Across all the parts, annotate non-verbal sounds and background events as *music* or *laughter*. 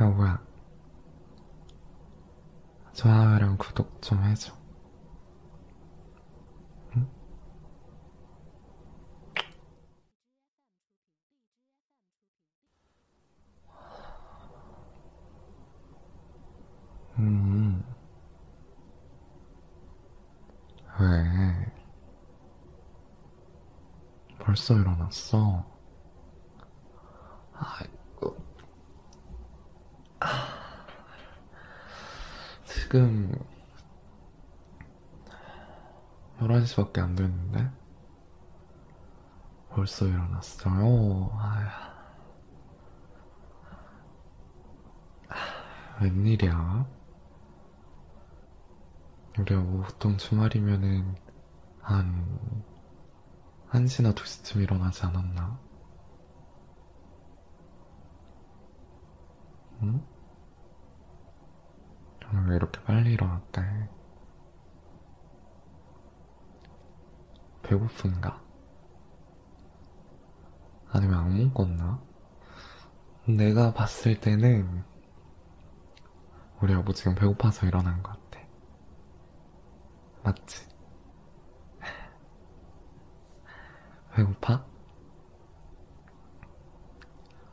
여보야, 좋아요랑 구독 좀 해줘. 응? 음, 왜? 벌써 일어났어? 아이고, 지금 11시밖에 안 됐는데? 벌써 일어났어요? 아휴, 웬일이야? 우리가 보통 주말이면은 한 1시나 2시쯤 일어나지 않았나? 응? 오늘 왜 이렇게 빨리 일어났대? 배고픈가? 아니면 악몽 꿨나? 내가 봤을 때는 우리 지금 배고파서 일어난 것 같아. 맞지? *laughs* 배고파?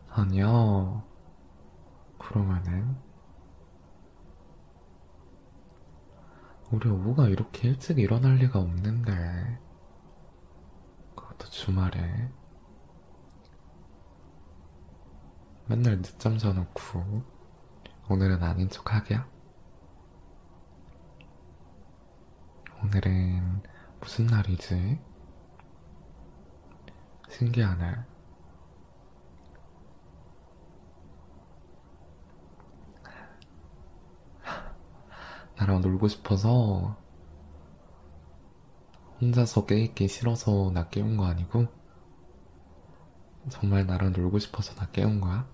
아니야. 그러면은 우리 여보가 이렇게 일찍 일어날 리가 없는데 그것도 주말에 맨날 늦잠 자놓고 오늘은 아닌 척 하기야? 오늘은 무슨 날이지? 신기하네. 나랑 놀고 싶어서 혼자서 깨있기 싫어서 나 깨운 거 아니고 정말 나랑 놀고 싶어서 나 깨운 거야?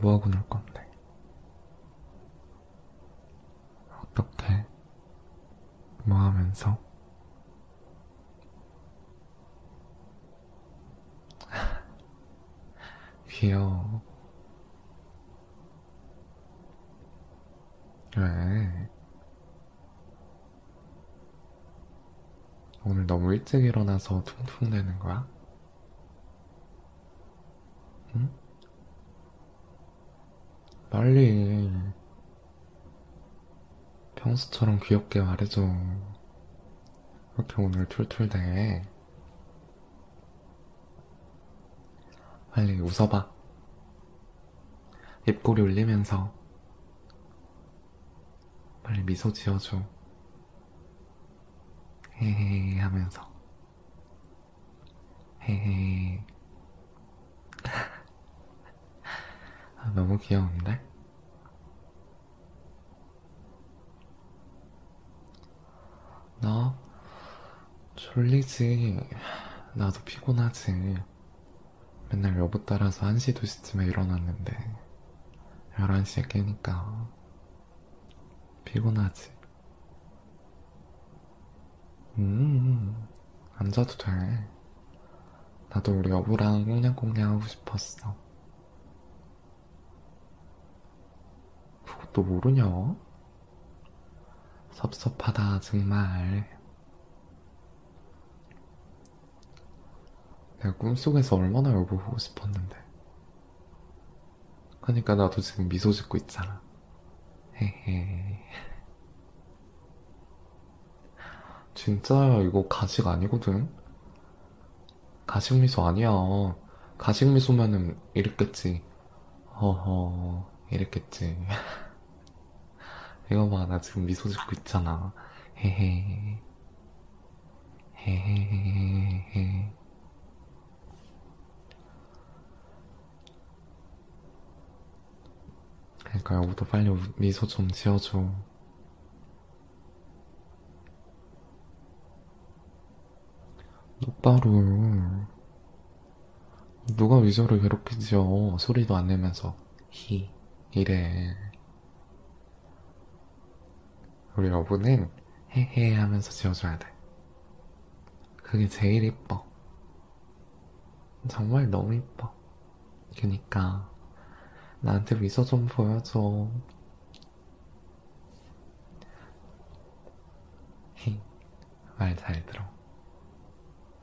뭐하고 놀 건데? 어떻게? 뭐 하면서? *laughs* 귀여워. 왜? 오늘 너무 일찍 일어나서 퉁퉁 대는 거야? 응? 빨리 평소처럼 귀엽게 말해줘. 그렇게 오늘 툴툴 대. 빨리 웃어봐. 입꼬리 올리면서 미소 지어줘. 헤헤 하면서. 헤헤 *laughs* 아, 너무 귀여운데? 나 졸리지? 나도 피곤하지. 맨날 여보 따라서 1시, 2시쯤에 일어났는데 11시에 깨니까 피곤하지 음, 안 자도 돼. 나도 우리 여보랑 꽁냥꽁냥 하고 싶었어. 그것도 모르냐? 섭섭하다, 정말. 내가 꿈속에서 얼마나 여보 보고 싶었는데. 그러니까 나도 지금 미소 짓고 있잖아. *laughs* 헤헤. 진짜야, 이거 가식 아니거든? 가식 미소 아니야. 가식 미소면은 이랬겠지. 허허, 이랬겠지. *laughs* 이거 봐, 나 지금 미소 짓고 있잖아. 헤헤. 헤헤헤헤. 그러니까 여보도 빨리 미소 좀 지어줘. 똑바로. 누가 위저를 괴롭게 지어? 소리도 안 내면서. 히 이래. 우리 여보는 헤헤 하면서 지어줘야 돼. 그게 제일 이뻐. 정말 너무 이뻐. 그니까 나한테 미소 좀 보여줘. 말잘 들어.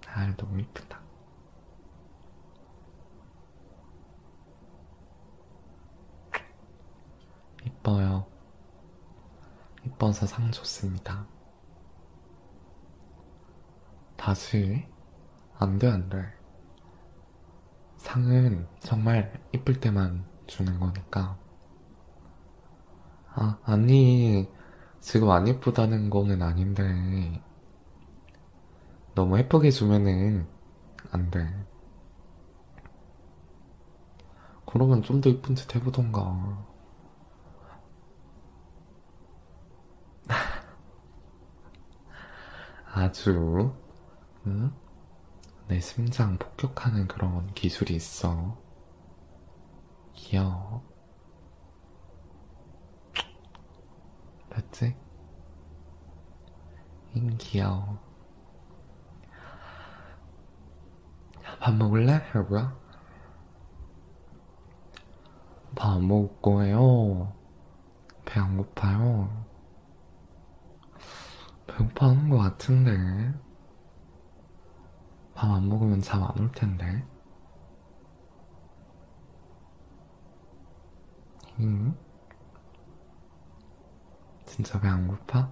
아, 너무 이쁘다. 이뻐요. 이뻐서 상 줬습니다. 다시? 안 돼, 안 돼. 상은 정말 이쁠 때만 주는 거니까. 아, 아니. 지금 안 예쁘다는 거는 아닌데. 너무 예쁘게 주면은 안 돼. 그러면 좀더 이쁜 짓 해보던가. *laughs* 아주, 응? 내 심장 폭격하는 그런 기술이 있어. 귀여워. 됐지? 잉, 귀여워. 밥 먹을래? 여보야? 밥 안 먹을 거예요. 배 안 고파요. 배고파하는 것 같은데. 밥 안 먹으면 잠 안 올 텐데. 응? 진짜 배 안 고파?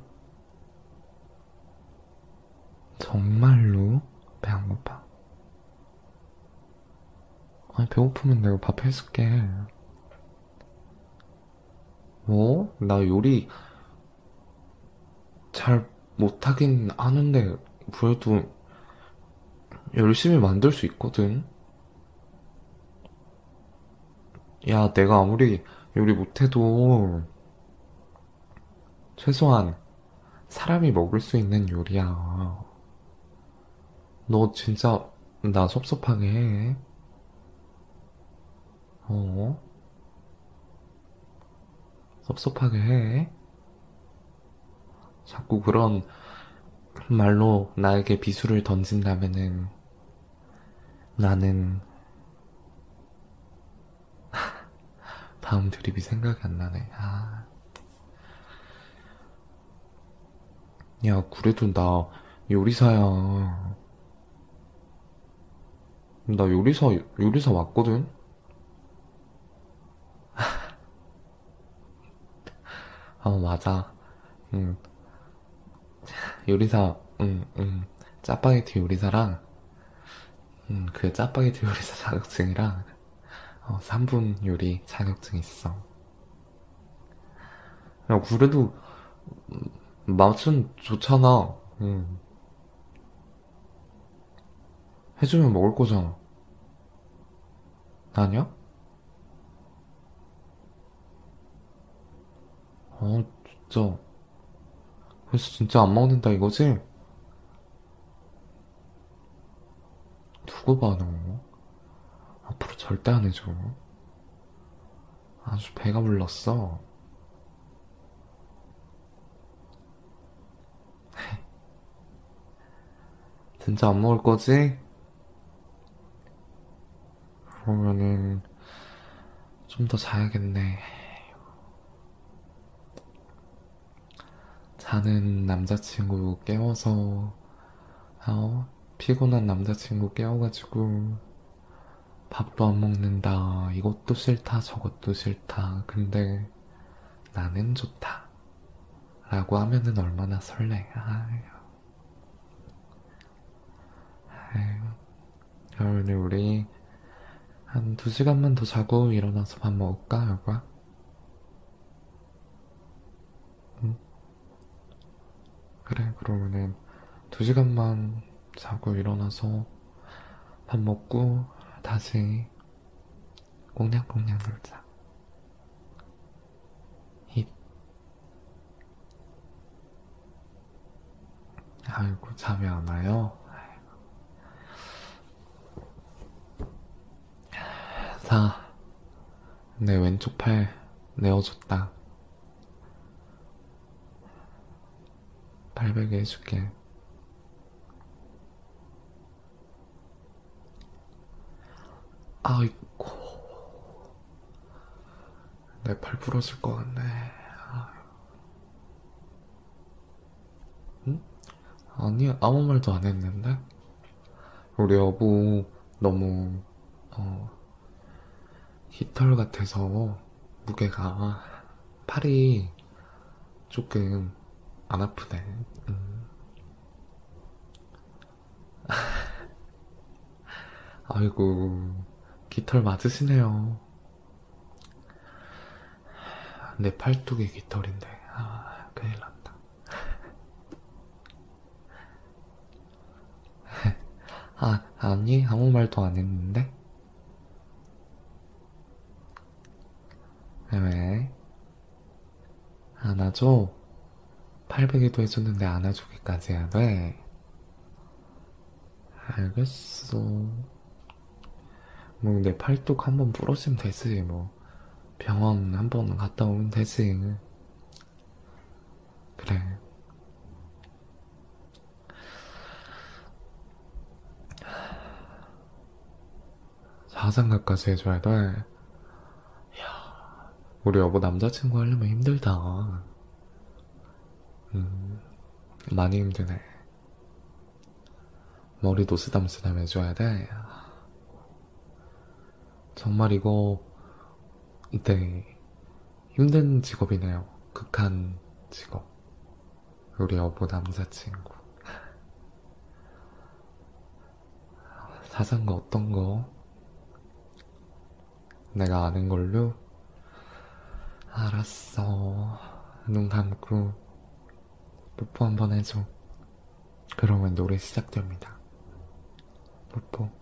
정말로 배 안 고파? 아니, 배고프면 내가 밥 해줄게. 뭐? 나 요리 잘 못하긴 하는데, 그래도 열심히 만들 수 있거든? 야, 내가 아무리 요리 못해도, 최소한 사람이 먹을 수 있는 요리야. 너 진짜 나 섭섭하게 해. 어? 섭섭하게 해. 자꾸 그런 말로 나에게 비수를 던진다면은 나는 다음 드립이 생각이 안 나네. 아. 야, 그래도 나 요리사야. 나 요리사, 요리사 맞거든? 아, *laughs* 맞아. 응. 요리사, 응, 응. 짜파게티 요리사랑, 응, 그 짜파게티 요리사 *laughs* 자격증이랑, 어, 3분 요리 자격증 있어. 야, 그래도, 음, 맛은 좋잖아. 응. 해주면 먹을 거잖아. 아니야? 어, 진짜. 그래서 진짜 안 먹는다 이거지? 두고 봐, 너. 앞으로 절대 안 해줘. 아주 배가 불렀어. *laughs* 진짜 안 먹을 거지? 그러면은, 좀 더 자야겠네. 자는 남자친구 깨워서, 어, 피곤한 남자친구 깨워가지고, 밥도 안 먹는다. 이것도 싫다, 저것도 싫다. 근데 나는 좋다. 라고 하면은 얼마나 설레. 아유. 아유. 그러면 우리 한 두 시간만 더 자고 일어나서 밥 먹을까, 여보야? 응? 그래, 그러면은 두 시간만 자고 일어나서 밥 먹고 다시 꽁냥꽁냥 놀자. 힙. 아이고, 잠이 안 와요? 사, 내 왼쪽 팔 내어줬다. 발베개 해줄게. 아이고, 내 팔 부러질 것 같네. 응? 아니, 아무 말도 안 했는데? 우리 여보 너무, 어, 깃털 같아서 무게가 팔이 조금 안 아프네. 음. *laughs* 아이고, 깃털 맞으시네요. 내 팔뚝이 깃털인데, 아, 큰일 났다. *laughs* 아, 아니, 아무 말도 안 했는데? 왜? 안아줘? 팔베개도 해줬는데 안아주기까지 해야 돼? 알겠어. 뭐, 내 팔뚝 한번 부러지면 되지, 뭐. 병원 한번 갔다 오면 되지. 그래. 자장가까지 해줘야 돼. 이야, 우리 여보 남자친구 하려면 힘들다. 음, 많이 힘드네. 머리도 쓰담쓰담 해줘야 돼. 정말 이거, 이때, 힘든 직업이네요. 극한 직업. 우리 여보 남자친구. 사장가 어떤 거? 내가 아는 걸로? 알았어. 눈 감고 뽀뽀 한번 해줘. 그러면 노래 시작됩니다. 뽀뽀.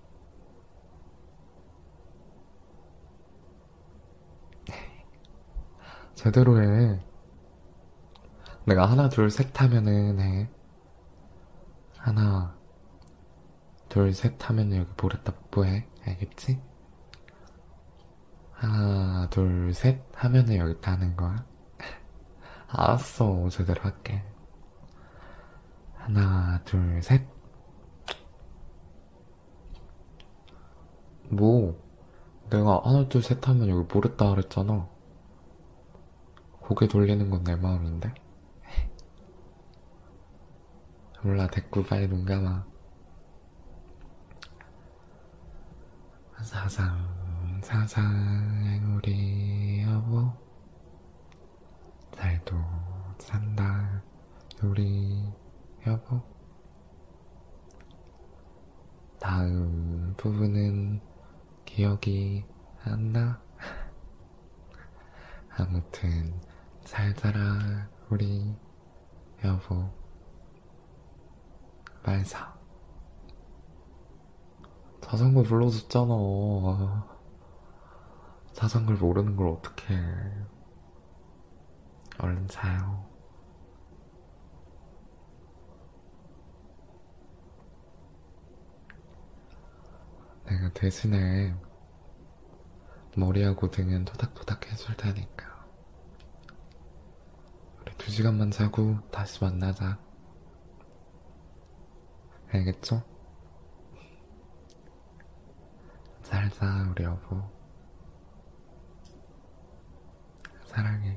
제대로 해. 내가 하나, 둘, 셋 하면은 해. 하나, 둘, 셋 하면 여기 모랬다 뽀뽀해. 알겠지? 하나, 둘, 셋 하면은 여기다 하는 거야. *laughs* 알았어. 제대로 할게. 하나, 둘, 셋. 뭐, 내가 하나, 둘, 셋 하면 여기 모랬다 그랬잖아. 고개 돌리는 건 내 마음인데. 몰라, 됐고, 빨리 눈 감아. 사상, 사상, 우리 여보. 잘도 산다, 우리 여보. 다음 부분은 기억이 안 나. 아무튼, 잘 자라, 우리 여보. 말사. 자전거 불러줬잖아. 자전거를 모르는 걸 어떡해. 얼른 자요. 내가 대신에 머리하고 등은 토닥토닥 해줄 테니까. 2시간만 자고 다시 만나자. 알겠죠? 잘자, 우리 여보. 사랑해.